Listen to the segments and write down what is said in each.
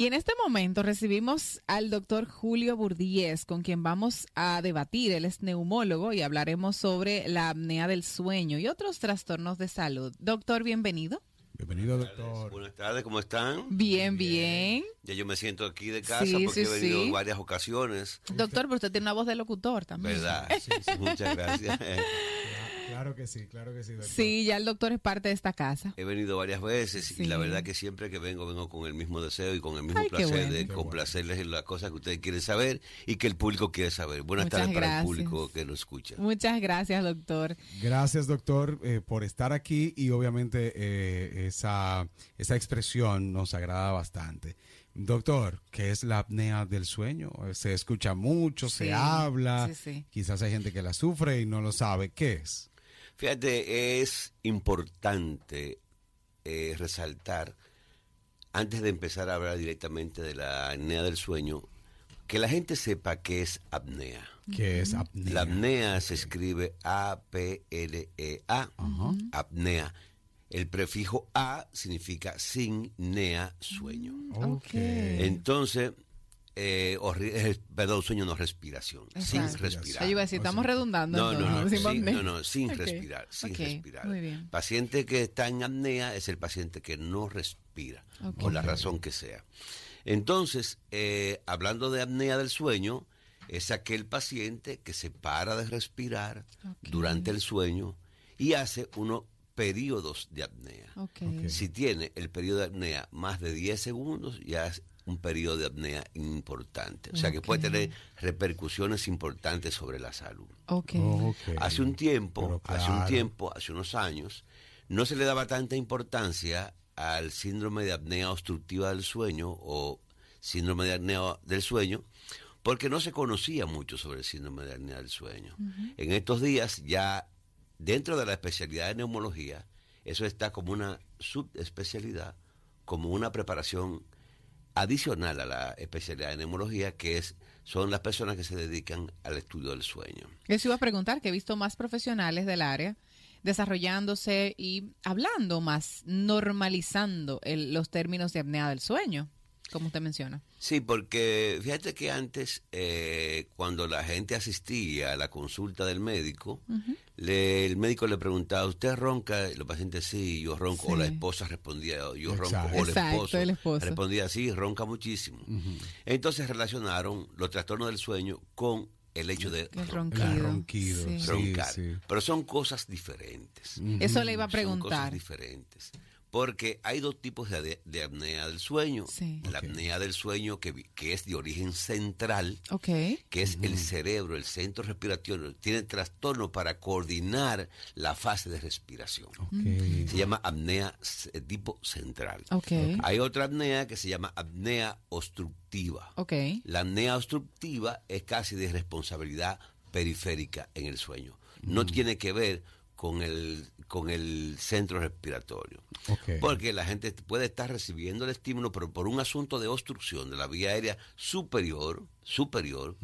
Y en este momento recibimos al doctor Julio Burdiez, con quien vamos a debatir. Él es neumólogo y hablaremos sobre la apnea del sueño y otros trastornos de salud. Doctor, bienvenido. Bienvenido, doctor. Buenas tardes, ¿cómo están? Bien, bien. Ya yo me siento aquí de casa Sí, porque sí, he venido sí. en varias ocasiones. Doctor, pero usted tiene una voz de locutor también. ¿Verdad? Muchas gracias. Claro que sí, claro que sí, doctor. Sí, ya el doctor es parte de esta casa. He venido varias veces Sí. y la verdad que siempre que vengo, vengo con el mismo deseo y con el mismo Ay, placer bueno. de Qué complacerles en las cosas que ustedes quieren saber y que el público quiere saber. Buenas Muchas tardes para el público que lo escucha. Muchas gracias, doctor. Gracias, doctor, eh, por estar aquí y obviamente eh, esa, esa expresión nos agrada bastante. Doctor, ¿qué es la apnea del sueño? Se escucha mucho, Sí, se habla, sí, sí. quizás hay gente que la sufre y no lo sabe. ¿Qué es? Fíjate, es importante eh, resaltar, antes de empezar a hablar directamente de la apnea del sueño, que la gente sepa qué es apnea. ¿Qué es apnea? La apnea se escribe A-P-L-E-A, apnea. El prefijo A significa sin nea, sueño. Ok. Entonces, eh, eh, perdón, sueño no respiración, sin respirar. Yo iba a decir, estamos redundando. No, no, no, sin no, no, sin respirar, sin respirar. Muy bien. Paciente que está en apnea es el paciente que no respira, por la razón que sea. Entonces, eh, hablando de apnea del sueño, es aquel paciente que se para de respirar durante el sueño y hace unos periodos de apnea. Si tiene el periodo de apnea más de 10 segundos, ya es un periodo de apnea importante. O sea que puede tener repercusiones importantes sobre la salud. Ok. Ok. Hace un tiempo, hace un tiempo, hace unos años, no se le daba tanta importancia al síndrome de apnea obstructiva del sueño o síndrome de apnea del sueño, porque no se conocía mucho sobre el síndrome de apnea del sueño. En estos días ya dentro de la especialidad de neumología, eso está como una subespecialidad, como una preparación adicional a la especialidad de neumología, que es son las personas que se dedican al estudio del sueño. Eso iba a preguntar, que he visto más profesionales del área desarrollándose y hablando más, normalizando el- los términos de apnea del sueño, como usted menciona. Sí, porque fíjate que antes, eh, cuando la gente asistía a la consulta del médico, le- el médico le preguntaba, ¿usted ronca? Y los pacientes, sí, yo ronco. O la esposa respondía, yo ronco. O el Exacto, esposo, el esposo. respondía, sí, ronca muchísimo. Entonces relacionaron los trastornos del sueño con el hecho de el roncar. ronquido. El ronquido, Sí. sí, roncar. sí. Pero son cosas diferentes. Eso le iba a Son cosas preguntar. diferentes. Porque hay dos tipos de, de apnea del sueño. Sí. La apnea del sueño que, vi- que es de origen central, que es el cerebro, el centro respiratorio, tiene trastorno para coordinar la fase de respiración. Se llama apnea c- tipo central. Hay otra apnea que se llama apnea obstructiva. La apnea obstructiva es casi de responsabilidad periférica en el sueño. No tiene que ver con el, con el centro respiratorio. Porque la gente puede estar recibiendo el estímulo, pero por un asunto de obstrucción de la vía aérea superior, superior,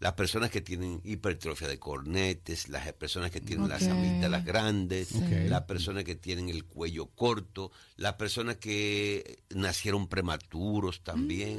las personas que tienen hipertrofia de cornetes, las personas que tienen las amígdalas grandes, las personas que tienen el cuello corto, las personas que nacieron prematuros también,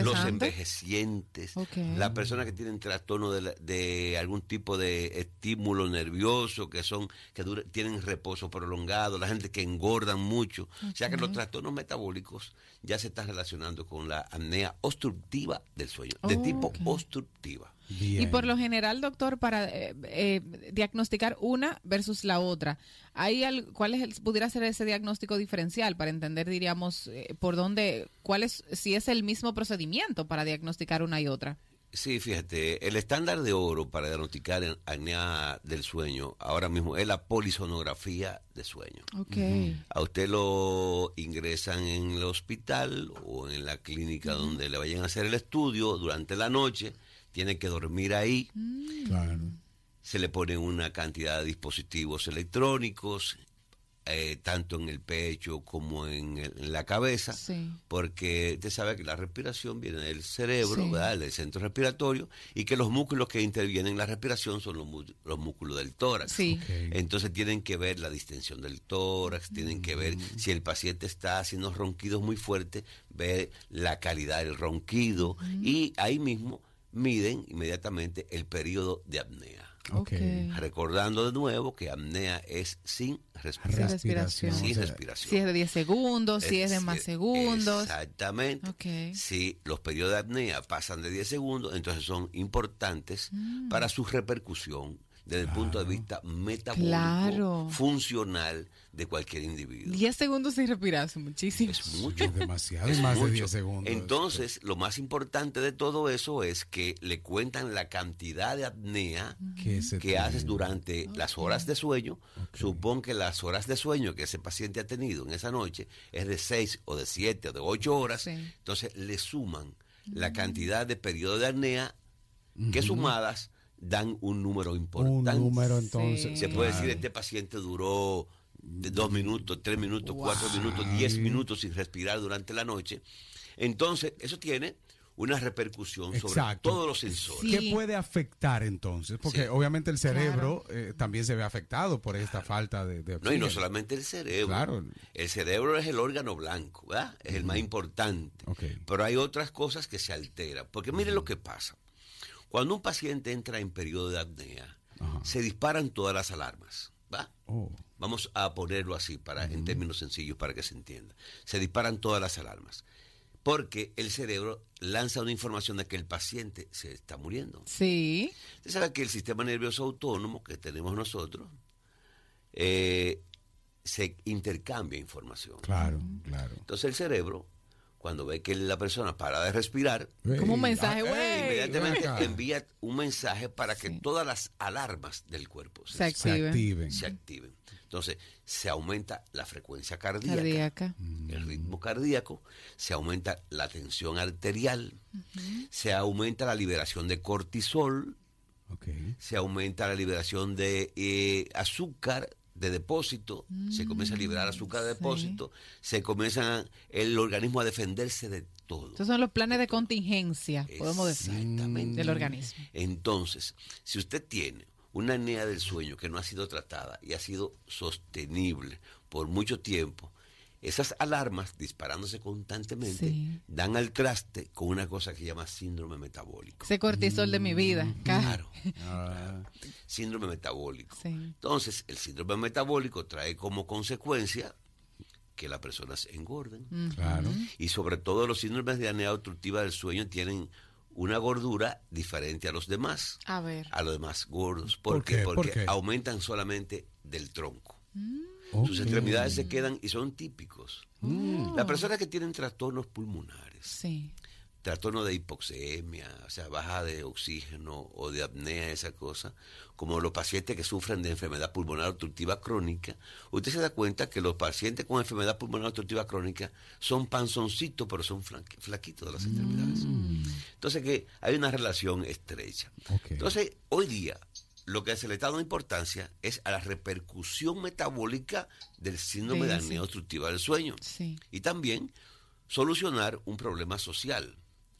Mm, los envejecientes, las personas que tienen trastorno de, la- de algún tipo de estímulo nervioso, que son que dura- tienen reposo prolongado, la gente que engordan mucho, o sea que los trastornos metabólicos ya se están relacionando con la apnea obstructiva del sueño, de Oh, tipo ok. obstructiva. Bien. Y por lo general, doctor, para eh, eh, diagnosticar una versus la otra, ¿hay al- ¿cuál es el- pudiera ser ese diagnóstico diferencial para entender, diríamos, eh, por dónde, cuál es, si es el mismo procedimiento para diagnosticar una y otra? Sí, fíjate, el estándar de oro para diagnosticar en- apnea del sueño ahora mismo es la polisonografía de sueño. Ok. A usted lo ingresan en el hospital o en la clínica donde le vayan a hacer el estudio durante la noche, tiene que dormir ahí, Claro. se le ponen una cantidad de dispositivos electrónicos eh, tanto en el pecho como en, el- en la cabeza, Sí. porque usted sabe que la respiración viene del cerebro, Sí. ¿verdad? del centro respiratorio, y que los músculos que intervienen en la respiración son los, músculos del tórax. Sí. Entonces tienen que ver la distensión del tórax, tienen que ver si el paciente está haciendo ronquidos muy fuertes, ver la calidad del ronquido y ahí mismo miden inmediatamente el periodo de apnea. Ok. Ok. Recordando de nuevo que apnea es sin respiración. Sin o sea, respiración. Si es de 10 segundos, si es de más segundos. Exactamente. Ok. Si los periodos de apnea pasan de 10 segundos, entonces son importantes Mm. para su repercusión desde el punto de vista metabólico, Claro. funcional de cualquier individuo. 10 segundos sin respirar, son muchísimos. Es mucho. Es demasiado, Es más de mucho. 10 segundos. Entonces, lo más importante de todo eso es que le cuentan la cantidad de apnea que, haces durante las horas de sueño. Supón que las horas de sueño que ese paciente ha tenido en esa noche es de 6 o de 7 o de 8 horas. Sí. Entonces le suman la cantidad de periodo de apnea que sumadas dan un número un importante. número entonces. Sí. Se puede claro. decir, este paciente duró de dos minutos, tres minutos, cuatro minutos, diez minutos sin respirar durante la noche. Entonces, eso tiene una repercusión sobre todos los sensores. Sí. ¿Qué puede afectar entonces? Porque Sí. obviamente el cerebro eh, también se ve afectado por esta falta de, de No, y no solamente el cerebro. Claro. El cerebro es el órgano blanco, ¿verdad? Es el más importante. Pero hay otras cosas que se alteran. Porque mire lo que pasa. Cuando un paciente entra en periodo de apnea, Ajá. se disparan todas las alarmas. ¿va? Oh, Vamos a ponerlo así para, en términos sencillos para que se entienda. Se disparan todas las alarmas. Porque el cerebro lanza una información de que el paciente se está muriendo. Sí. Usted sabe que el sistema nervioso autónomo que tenemos nosotros eh, se intercambia información. claro, claro. Entonces el cerebro, cuando ve que la persona para de respirar, Como un mensaje, ah, güey. inmediatamente envía un mensaje para que Sí. todas las alarmas del cuerpo se, Se se activen. activen. se activen. Entonces se aumenta la frecuencia cardíaca, Cardíaca. el ritmo cardíaco, se aumenta la tensión arterial, se aumenta la liberación de cortisol, Ok. se aumenta la liberación de eh, azúcar de depósito, se comienza a liberar azúcar de Mm, sí. depósito, se comienza el organismo a defenderse de todo. Estos son los planes de contingencia, podemos decir, del organismo. Entonces, si usted tiene una apnea del sueño que no ha sido tratada y ha sido sostenible por mucho tiempo, esas alarmas disparándose constantemente Sí. dan al traste con una cosa que se llama síndrome metabólico. Ese cortisol de mi vida. Ca- Claro, Ah, síndrome metabólico. Sí. Entonces, el síndrome metabólico trae como consecuencia que las personas engorden. claro. Y sobre todo los síndromes de apnea obstructiva del sueño tienen una gordura diferente a los demás, A ver. a los demás gordos. ¿Por ¿Por, qué? qué? ¿Por Porque qué? aumentan solamente del tronco. Sus extremidades se quedan y son típicos. Las personas que tienen trastornos pulmonares, Sí. trastorno de hipoxemia, o sea, baja de oxígeno o de apnea, esa cosa, como los pacientes que sufren de enfermedad pulmonar obstructiva crónica, usted se da cuenta que los pacientes con enfermedad pulmonar obstructiva crónica son panzoncitos, pero son flaquitos de las extremidades. Entonces que hay una relación estrecha. Entonces, hoy día, lo que se le está dando importancia es a la repercusión metabólica del síndrome de Sí, apnea obstructiva del sueño. Sí. Y también solucionar un problema social.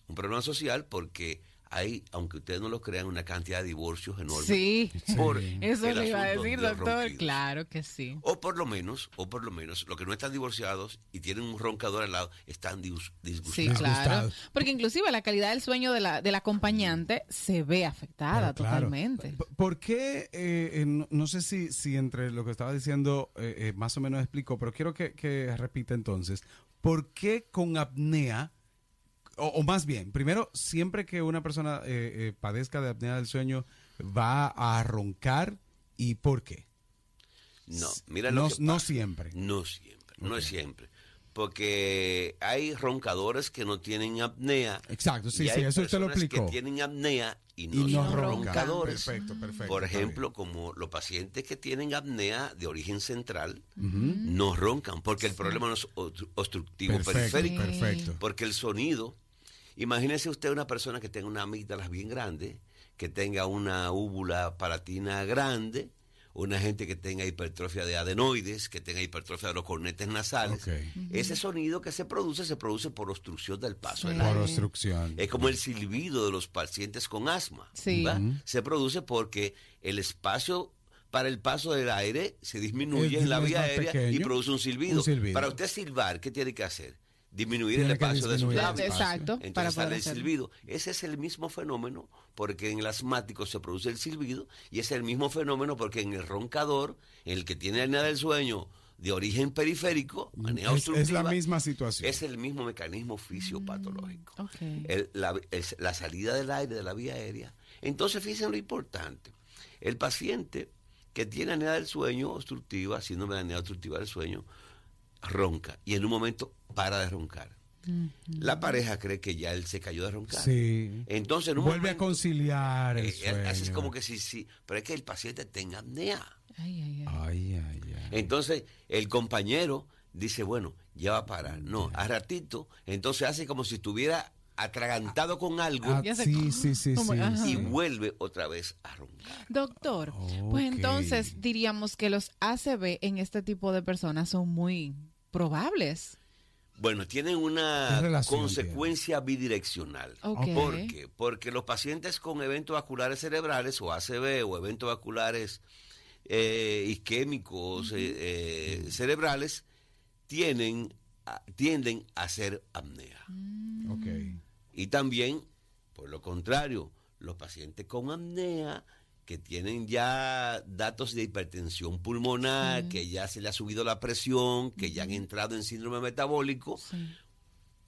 Un problema social porque hay, aunque ustedes no lo crean, una cantidad de divorcios enormes. Sí. Por Eso le iba a decir, doctor. ronquidos. Claro que sí. O por lo menos, o por lo menos, los que no están divorciados y tienen un roncador al lado, están dis- Sí, disgustados. claro. Disgustados. Porque inclusive la calidad del sueño de la, del acompañante se ve afectada Pero claro. totalmente. P- ¿Por qué? eh, no, no sé si, si entre lo que estaba diciendo eh, eh, más o menos explicó, pero quiero que, que repita entonces. ¿Por qué con apnea, o, o más bien, primero, siempre que una persona eh, eh, padezca de apnea del sueño, va a roncar y por qué? No, mira no, lo que no siempre. No siempre, no es siempre. Porque hay roncadores que no tienen apnea. Exacto, sí, y sí, hay eso usted lo explicó. que tienen apnea y Y no, no son roncan. roncadores. Perfecto, perfecto. Por ejemplo, como los pacientes que tienen apnea de origen central no roncan, porque el problema no es obstru- obstructivo. Perfecto, periférico. perfecto. Porque el sonido, imagínese usted una persona que tenga una amígdala bien grande, que tenga una úvula palatina grande, una gente que tenga hipertrofia de adenoides, que tenga hipertrofia de los cornetes nasales. Ese sonido que se produce se produce por obstrucción del paso Sí. del Por obstrucción. Es como el silbido de los pacientes con asma. Sí. Se produce porque el espacio para el paso del aire se disminuye en la vía aérea y produce un silbido. Un silbido. Para usted silbar, ¿qué tiene que hacer? Disminuir Tiene el espacio de sus labios. Exacto, Entonces para poder sale el hacerlo. silbido. Ese es el mismo fenómeno porque en el asmático se produce el silbido y es el mismo fenómeno porque en el roncador, en el que tiene apnea del sueño de origen periférico, apnea Es, es la obstructiva, misma situación. es el mismo mecanismo fisiopatológico. Mm, Ok. El- la, el- la salida del aire de la vía aérea. Entonces, fíjense lo importante. El paciente que tiene apnea del sueño obstructiva, síndrome de apnea obstructiva del sueño, ronca y en un momento para de roncar. La pareja cree que ya él se cayó de roncar. Sí. Entonces, en un Vuelve a momento, conciliar el eh, sueño. así es como que sí, sí, pero es que el paciente tenga apnea. Ay, ay, ay. Ay, ay, ay. Entonces, el compañero dice, bueno, ya va a parar. No, a ratito, entonces hace como si estuviera atragantado con algo Ah, sí, sí, sí, y vuelve otra vez a roncar. Doctor, pues entonces diríamos que los ACV en este tipo de personas son muy probables. Bueno, tienen ¿Qué una relación consecuencia bidireccional. Ok. ¿Por qué? Porque los pacientes con eventos vasculares cerebrales o ACV o eventos vasculares eh, isquémicos eh, eh, cerebrales tienen, a- tienden a ser apnea. Ok. Y también, por lo contrario, los pacientes con apnea que tienen ya datos de hipertensión pulmonar, que ya se le ha subido la presión, que ya han entrado en síndrome metabólico, Sí.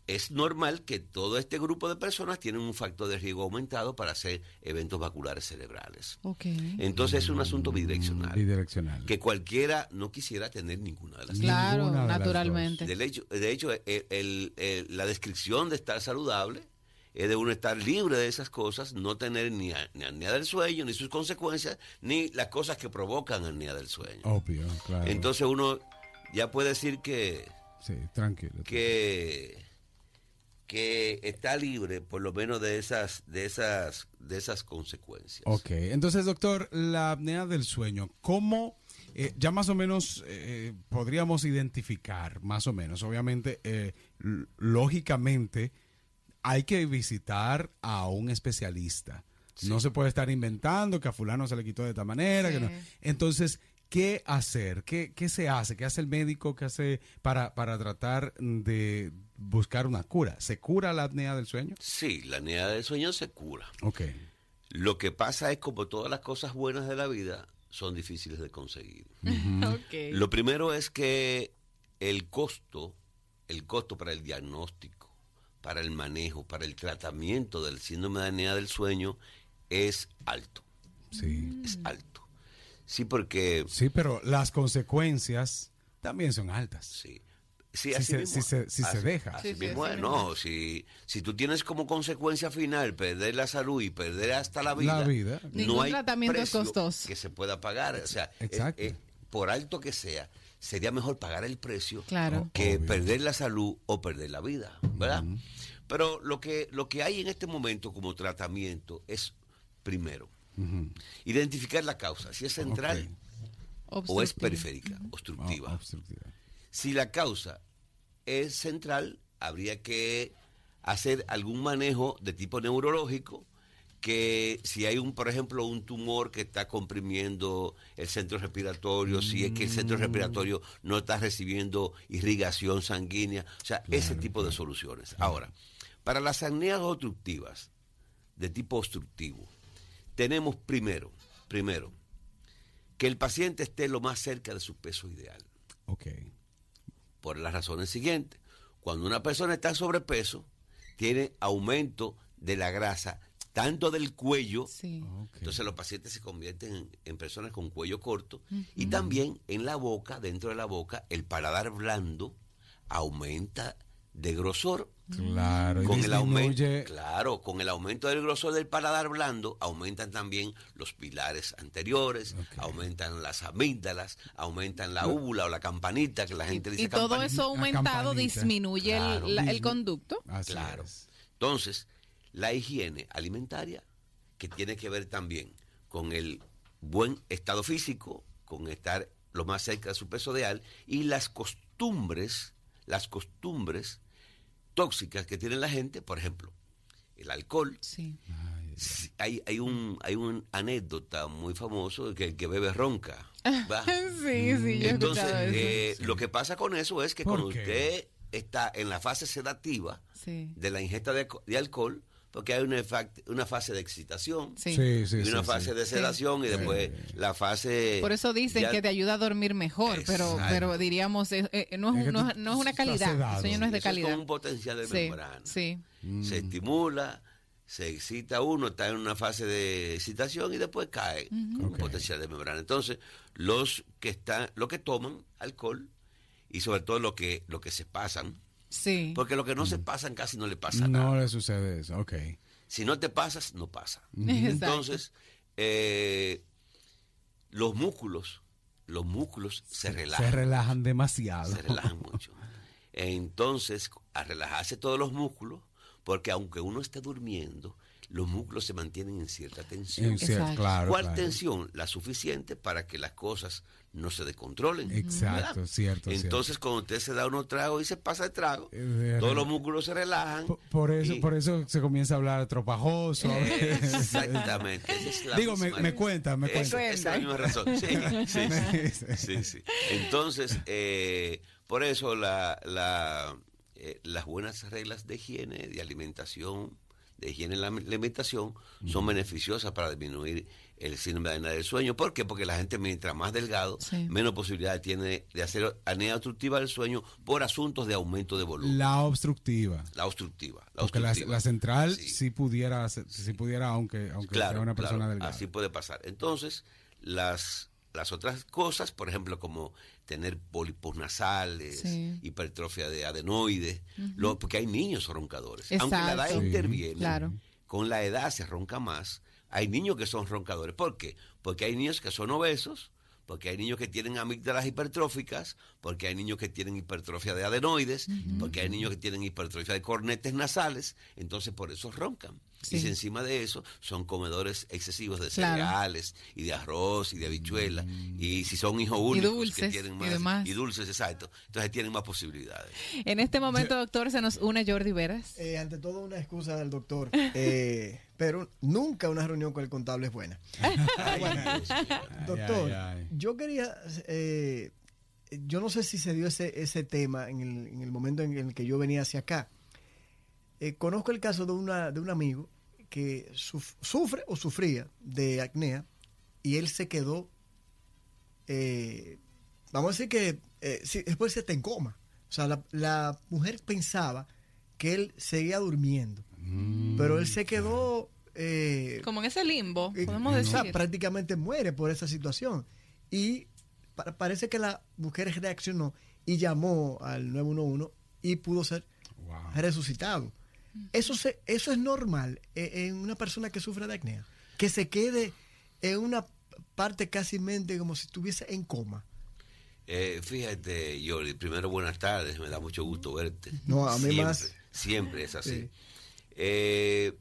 es normal que todo este grupo de personas tienen un factor de riesgo aumentado para hacer eventos vasculares cerebrales. Entonces es un asunto bidireccional. Bidireccional. Que cualquiera no quisiera tener ninguna de las Claro, de naturalmente. del hecho, de hecho, el- el- el- la descripción de estar saludable es de uno estar libre de esas cosas, no tener ni, a- ni apnea del sueño, ni sus consecuencias, ni las cosas que provocan apnea del sueño. Obvio, claro. Entonces uno ya puede decir que, Sí, tranquilo. que, que está libre por lo menos de esas, de esas, de esas consecuencias. Ok, entonces doctor, la apnea del sueño, ¿cómo eh, ya más o menos eh, podríamos identificar, más o menos, obviamente, eh, lógicamente hay que visitar a un especialista. No se puede estar inventando que a fulano se le quitó de esta manera. que no. Entonces, ¿qué hacer? ¿Qué, ¿Qué se hace? ¿Qué hace el médico? ¿Qué hace para, para tratar de buscar una cura? ¿Se cura la apnea del sueño? Sí, la apnea del sueño se cura. Ok. Lo que pasa es como todas las cosas buenas de la vida son difíciles de conseguir. Ok. Lo primero es que el costo, el costo para el diagnóstico, para el manejo, para el tratamiento del síndrome de apnea del sueño es alto, Sí. es alto. Sí, porque Sí, pero las consecuencias también son altas. sí. Sí, Si así se- mismo. si se- si se deja. así Sí, sí, mismo es. no, si, si tú tienes como consecuencia final perder la salud y perder hasta la vida, La vida. Ningún no hay tratamiento es precio costoso. que se pueda pagar. O sea, Exacto. eh, eh, por alto que sea, sería mejor pagar el precio Claro. que Obvio. perder la salud o perder la vida, ¿verdad? Pero lo que, lo que hay en este momento como tratamiento es, primero, identificar la causa, si es central o es periférica, obstructiva. Ah, obstructiva. Si la causa es central, habría que hacer algún manejo de tipo neurológico que si hay un, por ejemplo, un tumor que está comprimiendo el centro respiratorio, si es que el centro respiratorio no está recibiendo irrigación sanguínea, o sea, ese tipo de soluciones. Ahora, para las apneas obstructivas de tipo obstructivo, tenemos primero, primero, que el paciente esté lo más cerca de su peso ideal Ok. por las razones siguientes. Cuando una persona está en sobrepeso, tiene aumento de la grasa, tanto del cuello, Sí. entonces los pacientes se convierten en, en personas con cuello corto, y también en la boca, dentro de la boca, el paladar blando aumenta de grosor. Claro. y Con el aumento, disminuye- claro, con el aumento del grosor del paladar blando, aumentan también los pilares anteriores, aumentan las amígdalas, aumentan la úvula o la campanita, que la gente dice Y todo eso aumentado disminuye el- la- conducto. Así Claro. es. Entonces, la higiene alimentaria, que tiene que ver también con el buen estado físico, con estar lo más cerca de su peso ideal y las costumbres, las costumbres tóxicas que tiene la gente, por ejemplo, el alcohol. Sí. Sí, Hay, hay un hay un anécdota muy famoso de que el que bebe ronca. ¿va? Sí, sí, yo he Entonces, eso. eh, lo que pasa con eso es que ¿Por cuando qué? usted está en la fase sedativa sí. de la ingesta de alcohol, porque hay una, una fase de excitación Sí. Sí, sí, y una sí, fase sí. de sedación y después la fase... Por eso dicen ya- que te ayuda a dormir mejor, pero Exacto. pero diríamos, eh, eh, no, es, Es que no, es- no es una calidad, el sueño no es de eso es calidad. como un potencial de Sí, membrana. sí. Se estimula, se excita uno, está en una fase de excitación y después cae con un Ok. potencial de membrana. Entonces, los que están, los que toman alcohol y sobre todo los que, los que se pasan, Sí. porque los que no se pasan casi no le pasa No nada. le sucede eso, ok. Si no te pasas, no pasa. Entonces, eh, los músculos, los músculos se relajan. Se relajan demasiado. se relajan mucho. Entonces, a relajarse todos los músculos, porque aunque uno esté durmiendo, los músculos se mantienen en cierta tensión. En claro, ¿Cuál claro. tensión? La suficiente para que las cosas no se descontrolen. Exacto, ¿verdad? cierto, Entonces, cuando usted se da unos tragos y se pasa de trago, Eh, todos los músculos se relajan. Por, por eso, y- por eso se comienza a hablar tropajoso. Exactamente. esa es la Digo, me, me cuenta, me Esa- cuenta. esa es la misma razón. Sí, sí, sí. Sí, sí. Entonces, eh, por eso la, la, eh, las buenas reglas de higiene, de alimentación, de higiene en la alimentación, son beneficiosas para disminuir el síndrome de apnea del sueño. ¿Por qué? Porque la gente mientras más delgado, Sí. menos posibilidad tiene de hacer apnea obstructiva del sueño por asuntos de aumento de volumen. La obstructiva. La obstructiva. La Porque la, obstructiva. la central Sí. sí, pudiera, sí pudiera, aunque, aunque Claro, sea una persona claro, delgada. Así puede pasar. Entonces, las, las otras cosas, por ejemplo, como tener pólipos nasales, Sí. hipertrofia de adenoides, lo- porque hay niños roncadores. Aunque la edad. Sí, interviene, claro. con la edad se ronca más. Hay niños que son roncadores. ¿Por qué? Porque hay niños que son obesos, porque hay niños que tienen amígdalas hipertróficas, porque hay niños que tienen hipertrofia de adenoides, porque hay niños que tienen hipertrofia de cornetes nasales, entonces por eso roncan. Sí. Y si encima de eso son comedores excesivos de Claro. cereales y de arroz y de habichuela, y si son hijos únicos que dulces, tienen y más demás. y dulces, exacto, entonces tienen más posibilidades. En este momento, doctor, se nos une Jordi Veras. Eh, ante todo, una excusa del doctor. Eh, pero nunca una reunión con el contable es buena. Ay. Doctor, ay. yo quería. eh, yo no sé si se dio ese, ese tema en el, en el momento en el que yo venía hacia acá. Eh, conozco el caso de, una, de un amigo que suf- sufre o sufría de acnea y él se quedó. eh, vamos a decir que eh, sí, después se está en coma. O sea, la, la mujer pensaba que él seguía durmiendo, Mm, pero él se quedó. eh, Como en ese limbo, eh, podemos o decir. sea, prácticamente muere por esa situación. Y pa- parece que la mujer reaccionó y llamó al 911 y pudo ser Wow. resucitado. Eso, se, eso es normal eh, en una persona que sufre de acnea. Que se quede en una parte casi mente como si estuviese en coma. Eh, fíjate, Yoli, primero buenas tardes, me da mucho gusto verte. No, a mí siempre, más. Siempre es así. Sí. Eh,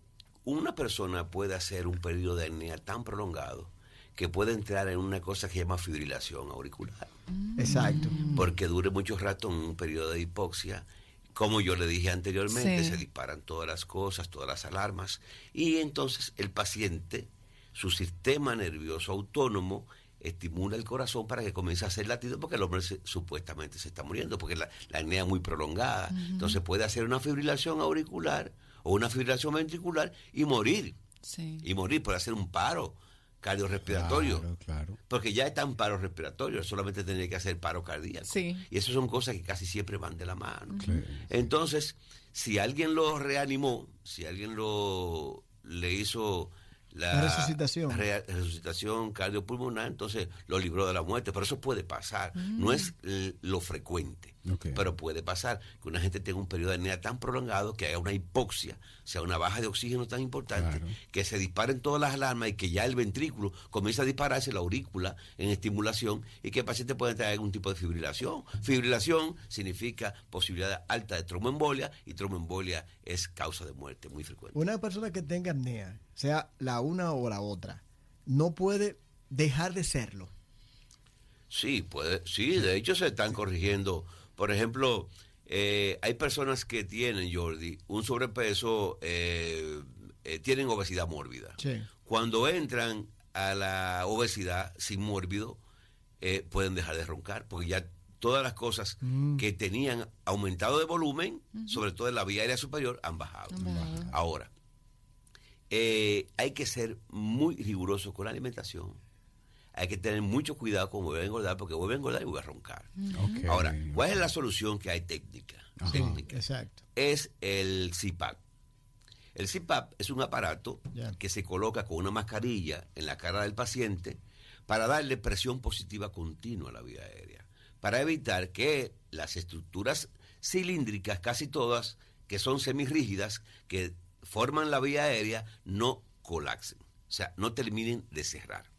una persona puede hacer un periodo de apnea tan prolongado que puede entrar en una cosa que se llama fibrilación auricular, Exacto. porque dure mucho rato en un periodo de hipoxia. Como yo le dije anteriormente, Sí. se disparan todas las cosas, todas las alarmas, y entonces el paciente, su sistema nervioso autónomo, estimula el corazón para que comience a hacer latido porque el hombre se- supuestamente se está muriendo, porque la, la apnea es muy prolongada. Entonces puede hacer una fibrilación auricular o una fibrilación ventricular y morir. Sí. Y morir, puede hacer un paro cardiorrespiratorio. Claro, claro. Porque ya está en paro respiratorio, solamente tiene que hacer paro cardíaco. Sí. Y eso son cosas que casi siempre van de la mano. Sí. Entonces, si alguien lo reanimó, si alguien lo le hizo la, La resucitación. rea- resucitación cardiopulmonar, entonces lo libró de la muerte. Pero eso puede pasar. No es lo frecuente. Pero puede pasar que una gente tenga un periodo de apnea tan prolongado que haya una hipoxia, sea una baja de oxígeno tan importante, Claro. que se disparen todas las alarmas y que ya el ventrículo comienza a dispararse, la aurícula en estimulación y que el paciente puede tener algún tipo de fibrilación. Fibrilación significa posibilidad alta de tromboembolia y tromboembolia es causa de muerte muy frecuente. Una persona que tenga apnea, sea la una o la otra, no puede dejar de serlo. Sí, puede, sí, de hecho se están corrigiendo. Por ejemplo, eh, hay personas que tienen, Jordi, un sobrepeso, eh, eh, tienen obesidad mórbida. Sí. Cuando entran a la obesidad sin mórbido, eh, pueden dejar de roncar, porque ya todas las cosas Mm. que tenían aumentado de volumen, sobre todo en la vía aérea superior, han bajado. Han bajado. Ahora, eh, hay que ser muy riguroso con la alimentación. Hay que tener mucho cuidado con volver a engordar, porque vuelve a engordar y vuelve a roncar. Ok. Ahora, ¿cuál es la solución que hay técnica? Ajá. técnica? Exacto. Es el CPAP. El CPAP es un aparato que se coloca con una mascarilla en la cara del paciente para darle presión positiva continua a la vía aérea, para evitar que las estructuras cilíndricas, casi todas, que son semirrígidas, que forman la vía aérea, no colapsen, o sea, no terminen de cerrar.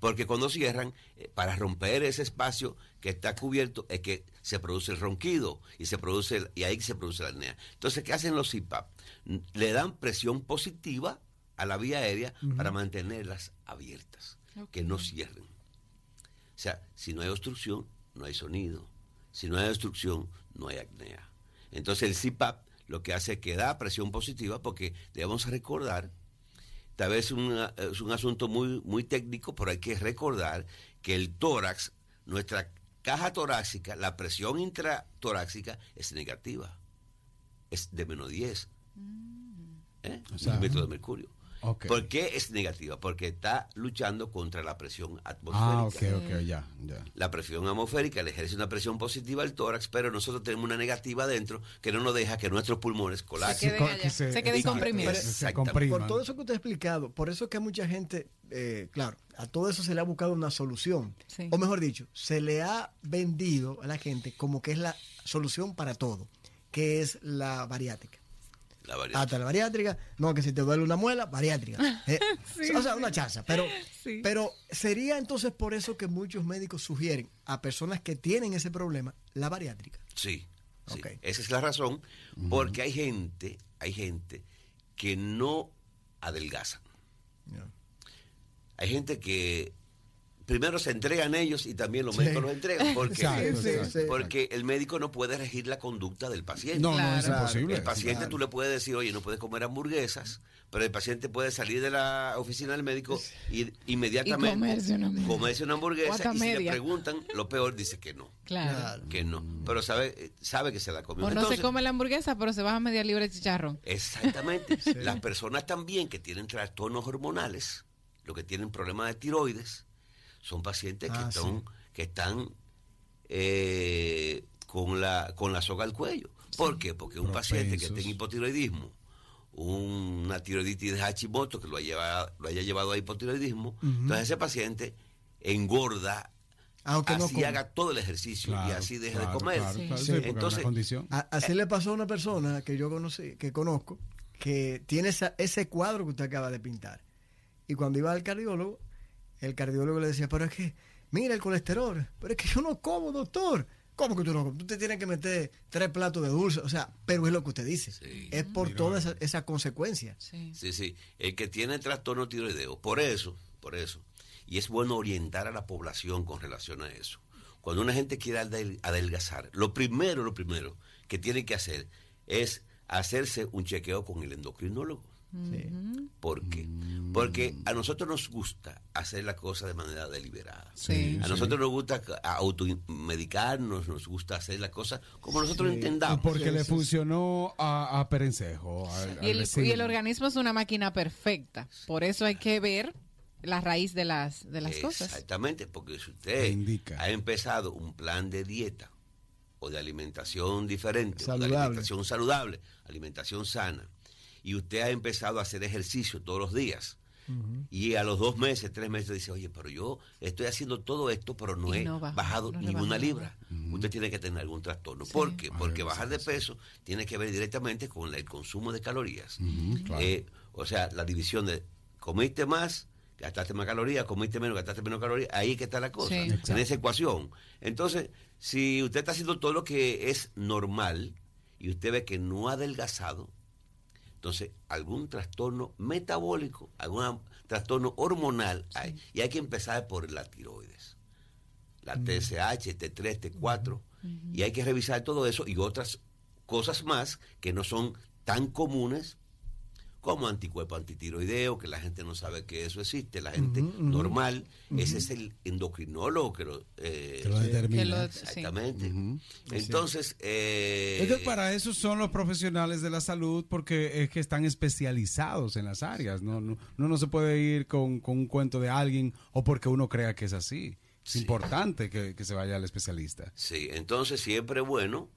Porque cuando cierran, eh, para romper ese espacio que está cubierto, es que se produce el ronquido y se produce el- y ahí se produce la apnea. Entonces, ¿qué hacen los CPAP? Le dan presión positiva a la vía aérea para mantenerlas abiertas, que no cierren. O sea, si no hay obstrucción, no hay sonido. Si no hay obstrucción, no hay apnea. Entonces el CPAP lo que hace es que da presión positiva porque debemos recordar tal vez una- es un asunto muy, muy técnico, pero hay que recordar que el tórax, nuestra caja torácica, la presión intratorácica es negativa. Es de menos 10 ¿eh? O sea, milímetros de mercurio. Ok. ¿Por qué es negativa? Porque está luchando contra la presión Ah, atmosférica. ok, ok, ya, ya. La presión atmosférica le ejerce una presión positiva al tórax, pero nosotros tenemos una negativa adentro que no nos deja que nuestros pulmones colapsen. queden se queden comprimidos. Se compriman. Por todo eso que usted ha explicado, por eso es que a mucha gente, eh, claro, a todo eso se le ha buscado una solución. Sí. O mejor dicho, se le ha vendido a la gente como que es la solución para todo, que es la bariátrica. La. Hasta la bariátrica, no, que si te duele una muela, bariátrica. Eh, o sea, una chanza. Pero, Sí. pero sería entonces por eso que muchos médicos sugieren a personas que tienen ese problema la bariátrica. Sí, sí. Ok. esa es la razón, porque hay gente, hay gente que no adelgazan. Hay gente que primero se entregan ellos y también los Sí. médicos los entregan, porque, Exacto, Sí, exacto. porque el médico no puede regir la conducta del paciente. No, no, es Claro. imposible. El paciente Claro. tú le puedes decir, oye, no puedes comer hamburguesas, pero el paciente puede salir de la oficina del médico y inmediatamente Y comerse una hamburguesa. comerse una hamburguesa O hasta y si le preguntan, lo peor dice que no, Claro. Que no, pero sabe sabe que se la comió. O no Entonces, se come la hamburguesa, pero se baja media libra de chicharrón. Exactamente. Las personas también que tienen trastornos hormonales, los que tienen problemas de tiroides, son pacientes que Ah, están, que están eh, con, la, con la soga al cuello. ¿Por qué? Porque un paciente que tenga hipotiroidismo, una tiroiditis de Hashimoto que lo haya, lo haya llevado a hipotiroidismo, entonces ese paciente engorda Aunque no así coma. haga todo el ejercicio y así deja claro, de comer. claro, Sí. claro, Sí. sí, porque es Entonces, condición. A- Así le pasó a una persona que yo conocí, que conozco, que tiene esa- ese cuadro que usted acaba de pintar. Y cuando iba al cardiólogo, el cardiólogo le decía, pero es que, mira el colesterol, pero es que yo no como, doctor. ¿Cómo que tú no comes? Tú te tienes que meter tres platos de dulce. O sea, pero es lo que usted dice. Sí. Es por todas esas esas consecuencias. Sí. Sí, sí. El que tiene trastorno tiroideo. Por eso, por eso. Y es bueno orientar a la población con relación a eso. Cuando una gente quiere adel- adelgazar, lo primero, lo primero que tiene que hacer es hacerse un chequeo con el endocrinólogo. Sí. ¿Por qué? Porque a nosotros nos gusta hacer la cosa de manera deliberada. Sí. A nosotros nos gusta automedicarnos, nos gusta hacer la cosa como nosotros Sí. entendamos. Porque Sí, le sí, funcionó a, a Perencejo. al- Y el, vecino. y el organismo es una máquina perfecta. Por eso hay que ver la raíz de las, de las cosas. Exactamente, porque si usted Indica. ha empezado un plan de dieta o de alimentación diferente, o de alimentación saludable, alimentación sana, y usted ha empezado a hacer ejercicio todos los días, y a los dos meses, tres meses dice, oye, pero yo estoy haciendo todo esto, pero no Y he no bajo, bajado no ni una libra. Usted tiene que tener algún trastorno. ¿Por qué? Porque bajar de peso tiene que ver directamente con el consumo de calorías. Claro. Eh, o sea, la división de comiste más, gastaste más calorías, comiste menos, gastaste menos calorías, ahí que está la cosa, Sí. en esa ecuación. Entonces, si usted está haciendo todo lo que es normal y usted ve que no ha adelgazado, entonces algún trastorno metabólico, algún trastorno hormonal hay. Y hay que empezar por la tiroides. la TSH, T3, T4, y hay que revisar todo eso y otras cosas más que no son tan comunes como anticuerpo antitiroideo, que la gente no sabe que eso existe, la gente normal, ese es el endocrinólogo que lo, eh, Que lo determina. Que lo- exactamente. Entonces, eh, Es que para eso son los profesionales de la salud, porque es que están especializados en las áreas. No, no, uno no se puede ir con, con un cuento de alguien o porque uno crea que es así. Es importante que, que se vaya al especialista. Sí, entonces siempre es bueno,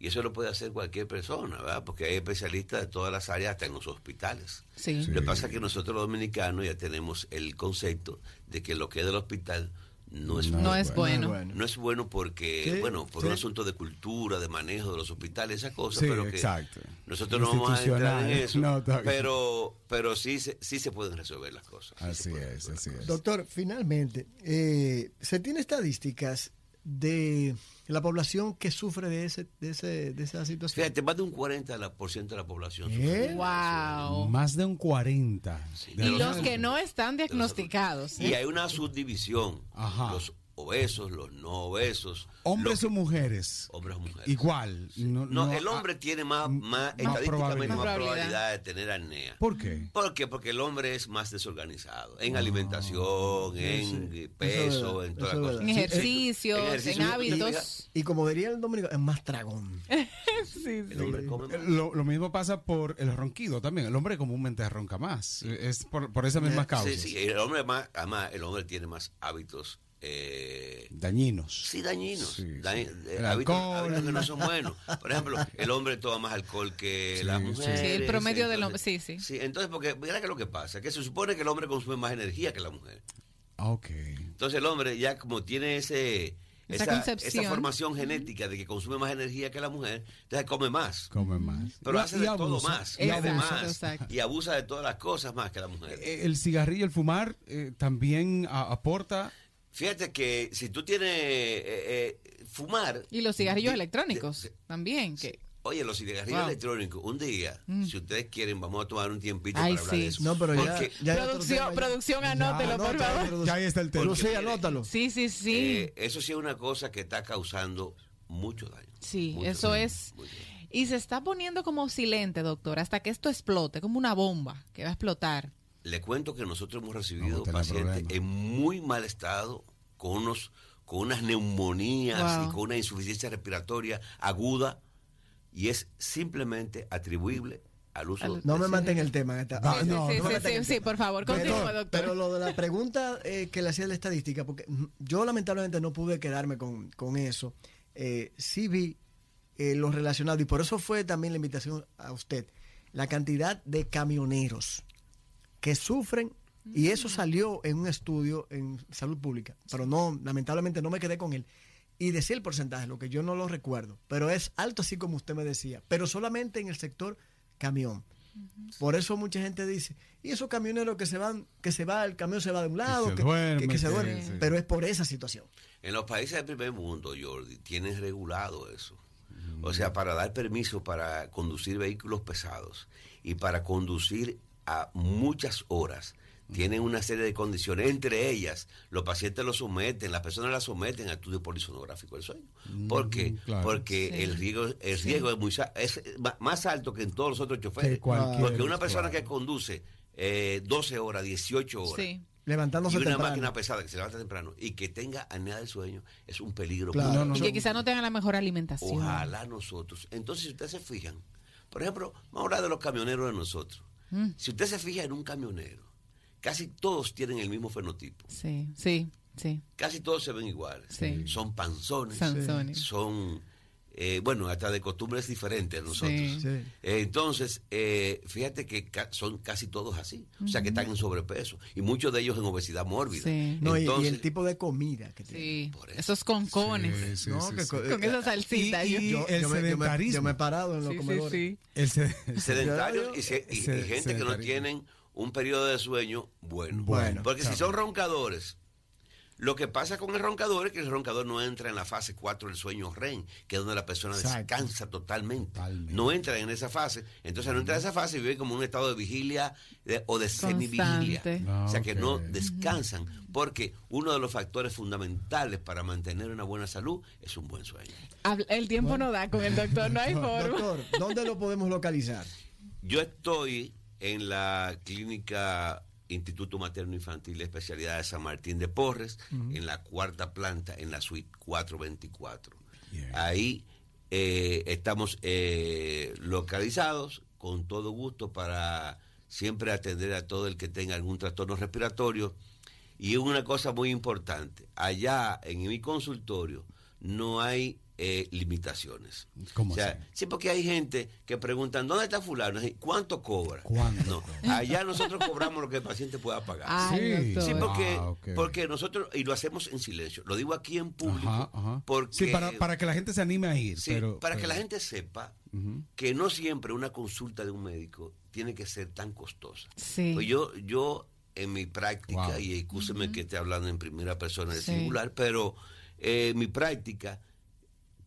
y eso lo puede hacer cualquier persona, ¿verdad? Porque hay especialistas de todas las áreas, hasta en los hospitales. Sí. Lo que pasa es que nosotros los dominicanos ya tenemos el concepto de que lo que es del hospital no es No bueno. es bueno. bueno. No es bueno porque, bueno, por sí. un asunto de cultura, de manejo de los hospitales, esas cosas, Sí, pero que exacto. nosotros no vamos a entrar en eso, No, pero, pero sí, se, sí se pueden resolver las cosas. Así es, así es. Doctor, finalmente, eh, ¿se tiene estadísticas de la población que sufre de, ese, de, ese, de esa situación? Fíjate, más de un 40% de la, por ciento de la población. ¿Eh? Wow. Más de un 40. de Y los que no están diagnosticados. Y hay una subdivisión. Ajá. Los obesos, los no obesos. Hombres los o mujeres. Hombres o mujeres. Igual. No, No, no- el hombre tiene más, más, más estadísticamente probabilidad. más probabilidad. probabilidad de tener apnea. ¿Por qué? ¿Por qué? Porque el hombre es más desorganizado. En Ah, alimentación, en sí. peso, Eso es en todas las cosas. En ejercicios, en en, ejercicio, hábitos. Y como diría el dominicano, es más dragón. El hombre come más. Lo, lo mismo pasa por el ronquido también. El hombre comúnmente ronca más. Es por, por esas mismas causas. Sí, sí, el hombre más, además, el hombre tiene más hábitos eh, Dañinos. Sí, dañinos. Sí, Dañ- sí. eh, hábitos, hábitos que no son buenos. Por ejemplo, el hombre toma más alcohol que Sí, las sí. el promedio del hombre, sí, sí. Sí, entonces, porque mira que lo que pasa, que se supone que el hombre consume más energía que la mujer. Ok. Entonces el hombre ya como tiene ese... Esa Esa, concepción. esa formación genética de que consume más energía que la mujer, entonces come más. Come más. Pero Y- hace y de todo abusa. más. Y además. exacto. Y abusa de todas las cosas más que la mujer. Eh, El cigarrillo, el fumar, eh, también a- aporta. Fíjate que si tú tienes eh, eh, fumar... Y los cigarrillos de- electrónicos de- de- también. que Oye, los cigarrillos Wow. electrónicos, un día, si ustedes quieren, vamos a tomar un tiempito Ay, para hablar sí. de eso. No, pero ya, Porque, ya producción, tema ya. producción, anótelo, por Anótalo, favor. producción. Ya ahí está el tema. Lucía, mire, anótalo. Sí, sí, sí. eh, eso sí es una cosa que está causando mucho daño. sí, mucho eso daño, es. Y se está poniendo como silente, doctor, hasta que esto explote, como una bomba que va a explotar. Le cuento que nosotros hemos recibido pacientes en muy mal estado, con unos con unas neumonías Wow. y con una insuficiencia respiratoria aguda, y es simplemente atribuible al uso Al- No me maten el tema. esta- Ah, sí, no, sí, no sí, por favor, Pero- continúa, doctor. Pero lo de la pregunta eh, que le hacía de estadística, porque yo lamentablemente no pude quedarme con, con eso. Eh, sí vi eh, lo relacionado, y por eso fue también la invitación a usted, la cantidad de camioneros que sufren, y eso salió en un estudio en salud pública, pero no, lamentablemente no me quedé con él. Y decía el porcentaje, lo que yo no lo recuerdo, pero es alto así como usted me decía, pero solamente en el sector camión. Por eso mucha gente dice, y esos camioneros que se van, que se va, el camión se va de un lado, se que, duerme, que- que se que- duerme, sí. pero es por esa situación. En los países del primer mundo, Jordi, tienen regulado eso. O sea, para dar permiso para conducir vehículos pesados y para conducir a muchas horas, tienen una serie de condiciones. Entre ellas, los pacientes los someten, las personas las someten a estudio polisonográfico del sueño. ¿Por qué? claro. Porque Sí. el riesgo, el riesgo es, muy, es más alto que en todos los otros choferes. Porque una persona claro. que conduce eh, 12 horas, 18 horas, Sí. y Levantándose una temprano. máquina pesada que se levanta temprano y que tenga apnea del sueño es un peligro. Claro. No, no, Y que quizás no tengan la mejor alimentación. Ojalá nosotros. Entonces, si ustedes se fijan, por ejemplo, vamos a hablar de los camioneros de nosotros. Mm. Si usted se fija en un camionero, casi todos tienen el mismo fenotipo. Sí, sí, sí. Casi todos se ven iguales. Sí. Son panzones. Sanzones. Son, eh, bueno, hasta de costumbres diferentes a nosotros. Sí. Sí. Eh, entonces, eh, fíjate que ca- son casi todos así. O sea, que están en sobrepeso. Y muchos de ellos en obesidad mórbida. Sí. No, y- el tipo de comida que tiene. Sí. Por eso. Esos concones. Sí, sí, No, sí, que sí. co- Con esa salsita. Y- yo- y- Yo, el yo me, yo, me, sedentarismo. yo me he parado en los comedores. sí. El se- sedentarios y, se- y- y Sed- gente que no sedentarismo. tienen un periodo de sueño bueno. Bueno, Porque si son roncadores, Lo que pasa con el roncador es que el roncador no entra en la fase 4 del sueño REM, que es donde la persona Exacto. descansa totalmente. Totalmente. No entra en esa fase. Entonces no entra en esa fase y vive como un estado de vigilia de- o de semivigilia. Ah, o sea que no ok. descansan, porque uno de los factores fundamentales para mantener una buena salud es un buen sueño. El tiempo no da con el doctor, no hay forma. Doctor, ¿dónde lo podemos localizar? Yo estoy en la clínica Instituto Materno Infantil de Especialidad de San Martín de Porres, en la cuarta planta, en la suite 424. Bien. Ahí eh, estamos eh, localizados con todo gusto para siempre atender a todo el que tenga algún trastorno respiratorio. Y una cosa muy importante, allá en mi consultorio no hay eh, limitaciones. ¿Cómo o sea, así? sí, porque hay gente que preguntan, ¿dónde está fulano? Y, ¿Cuánto cobra? ¿Cuánto No, cobra? allá nosotros cobramos lo que el paciente pueda pagar. Ay, Sí. porque, Ah, porque nosotros, y lo hacemos en silencio, lo digo aquí en público, Ajá, ajá. porque... Sí, para, para que la gente se anime a ir. Sí, pero, para que la gente sepa que no siempre una consulta de un médico tiene que ser tan costosa. Sí. Pues yo, yo en mi práctica, Wow. y excúseme que esté hablando en primera persona de Sí. singular, pero eh, mi práctica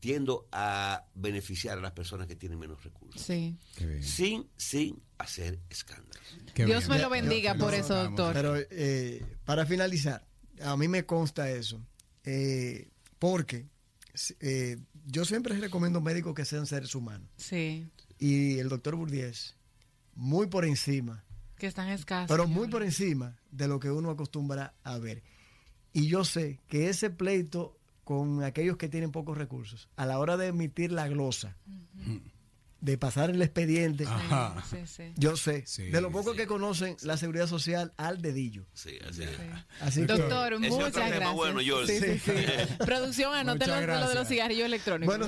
tiendo a beneficiar a las personas que tienen menos recursos. Sí. Qué bien. Sin, sin hacer escándalos. Qué Dios bien. me lo bendiga por eso, vamos. doctor. Pero eh, para finalizar, a mí me consta eso, eh, porque eh, yo siempre recomiendo médicos que sean seres humanos. Sí. Y el doctor Burdiez, muy por encima, Que están escasos. pero muy por encima de lo que uno acostumbra a ver. Y yo sé que ese pleito con aquellos que tienen pocos recursos, a la hora de emitir la glosa, de pasar el expediente, Ajá. Sí, sí. yo sé, Sí, de lo poco sí. que conocen la seguridad social al dedillo. Sí, así. Así que- Doctor, Ese muchas gracias. bueno, George. Sí, sí, sí. Producción, Muchas lo, de los cigarrillos electrónicos. Bueno,